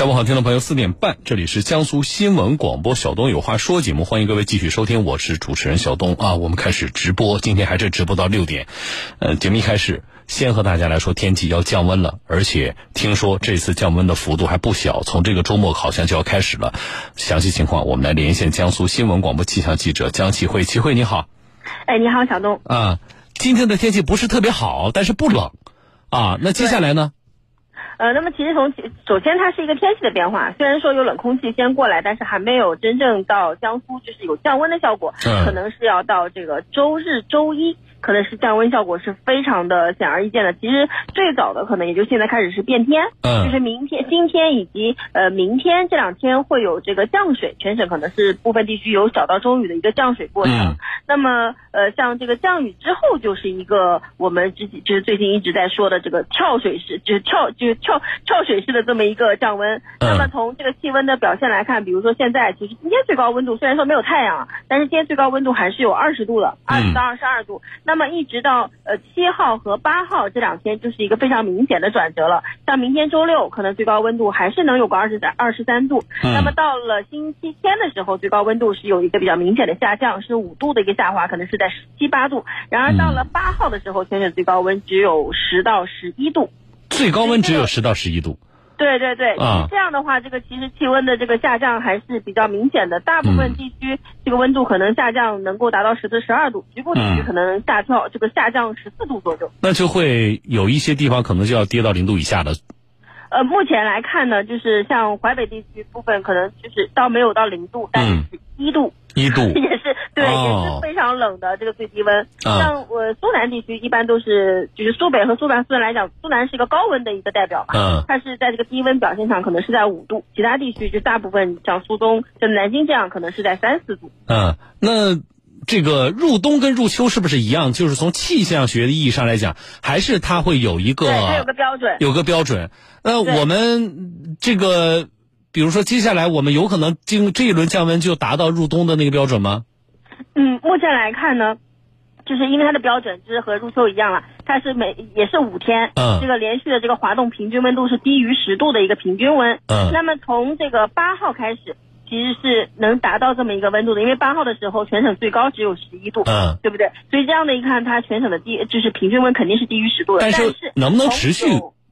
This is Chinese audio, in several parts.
下午好，听众朋友，四点半，这里是江苏新闻广播小东有话说节目，欢迎各位继续收听，我是主持人小东啊。我们开始直播，今天还是直播到六点。呃，节目一开始，先和大家来说天气要降温了，而且听说这次降温的幅度还不小，从这个周末好像就要开始了。详细情况，我们来连线江苏新闻广播气象记者江启慧，启慧你好。哎，你好，小东。啊，今天的天气不是特别好，但是不冷啊。那接下来呢？呃，那么其实从首先它是一个天气的变化，虽然说有冷空气先过来，但是还没有真正到江苏就是有降温的效果，可能是要到这个周日、周一。可能是降温效果是非常的显而易见的。其实最早的可能也就现在开始是变天，嗯，就是明天、今天以及呃明天这两天会有这个降水，全省可能是部分地区有小到中雨的一个降水过程。那么呃像这个降雨之后就是一个我们之就是最近一直在说的这个跳水式，就是跳就是跳跳水式的这么一个降温。那么从这个气温的表现来看，比如说现在其实今天最高温度虽然说没有太阳，但是今天最高温度还是有二十度的，二十到二十二度。那么一直到呃七号和八号这两天就是一个非常明显的转折了。像明天周六可能最高温度还是能有个二十三二十三度。那么到了星期天的时候，最高温度是有一个比较明显的下降，是五度的一个下滑，可能是在十七八度。然而到了八号的时候，全省最高温只有十到十一度。最高温只有十到十一度。对对对，这样的话，这个其实气温的这个下降还是比较明显的。大部分地区这个温度可能下降能够达到十至十二度，局部地区可能下跳这个下降十四度左右。那就会有一些地方可能就要跌到零度以下的。呃，目前来看呢，就是像淮北地区部分可能就是到没有到零度，但是一度。一度 也是对，也冷的这个最低温。像我苏南地区一般都是，就是苏北和苏南，苏南来讲，苏南是一个高温的一个代表嘛。嗯。它是在这个低温表现上可能是在五度，其他地区就大部分像苏东、像南京这样，可能是在三四度。嗯，那这个入冬跟入秋是不是一样？就是从气象学的意义上来讲，还是它会有一个对，它有个标准，有个标准。那我们这个。比如说，接下来我们有可能经这一轮降温就达到入冬的那个标准吗？嗯，目前来看呢，就是因为它的标准就是和入秋一样了，它是每也是五天，嗯，这个连续的这个滑动平均温度是低于十度的一个平均温，嗯，那么从这个八号开始，其实是能达到这么一个温度的，因为八号的时候全省最高只有十一度，嗯，对不对？所以这样的一看，它全省的低就是平均温肯定是低于十度的，但是能不能持续，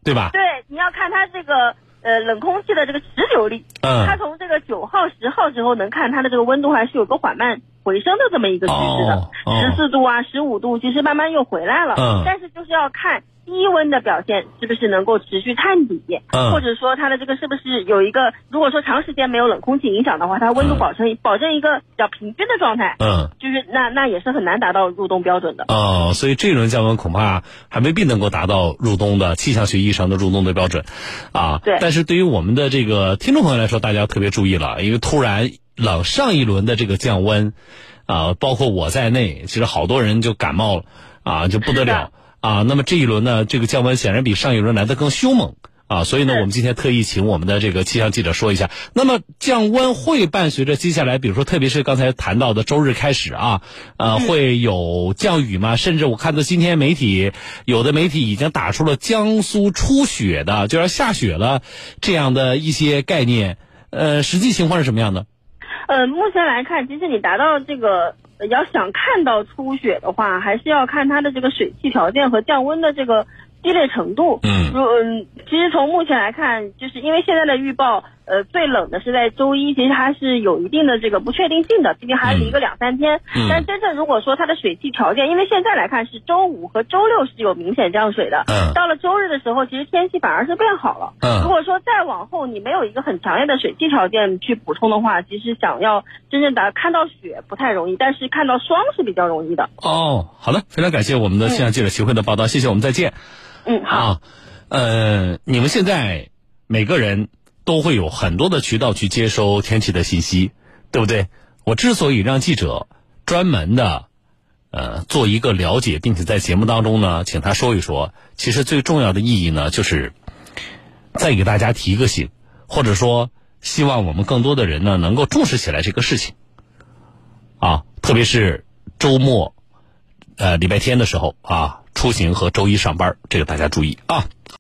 对吧？对，你要看它这个。呃，冷空气的这个持久力，嗯，它从这个九号、十号之后能看它的这个温度还是有个缓慢回升的这么一个趋势的，十四度啊，十五度，其实慢慢又回来了，嗯，但是就是要看。低温的表现是不是能够持续探底？嗯，或者说它的这个是不是有一个，如果说长时间没有冷空气影响的话，它温度保证保证一个比较平均的状态。嗯，就是那那也是很难达到入冬标准的。哦，所以这轮降温恐怕还未必能够达到入冬的气象学意义上的入冬的标准，啊。对。但是对于我们的这个听众朋友来说，大家要特别注意了，因为突然冷，上一轮的这个降温，啊，包括我在内，其实好多人就感冒了，啊，就不得了。啊，那么这一轮呢，这个降温显然比上一轮来的更凶猛啊，所以呢，我们今天特意请我们的这个气象记者说一下，那么降温会伴随着接下来，比如说特别是刚才谈到的周日开始啊，呃，会有降雨吗？甚至我看到今天媒体有的媒体已经打出了江苏初雪的就要下雪了这样的一些概念，呃，实际情况是什么样的？呃，目前来看，其实你达到这个。要想看到出雪的话，还是要看它的这个水汽条件和降温的这个激烈程度。嗯，嗯，其实从目前来看，就是因为现在的预报。呃，最冷的是在周一，其实它是有一定的这个不确定性的，毕竟还离个两三天。嗯。但真正如果说它的水汽条件，因为现在来看是周五和周六是有明显降水的。嗯。到了周日的时候，其实天气反而是变好了。嗯。如果说再往后你没有一个很强烈的水汽条件去补充的话，其实想要真正的看到雪不太容易，但是看到霜是比较容易的。哦，好的，非常感谢我们的气象记者协会的报道，谢谢，我们再见。嗯，好。呃，你们现在每个人。都会有很多的渠道去接收天气的信息，对不对？我之所以让记者专门的，呃，做一个了解，并且在节目当中呢，请他说一说，其实最重要的意义呢，就是再给大家提个醒，或者说希望我们更多的人呢能够重视起来这个事情，啊，特别是周末，呃，礼拜天的时候啊，出行和周一上班，这个大家注意啊。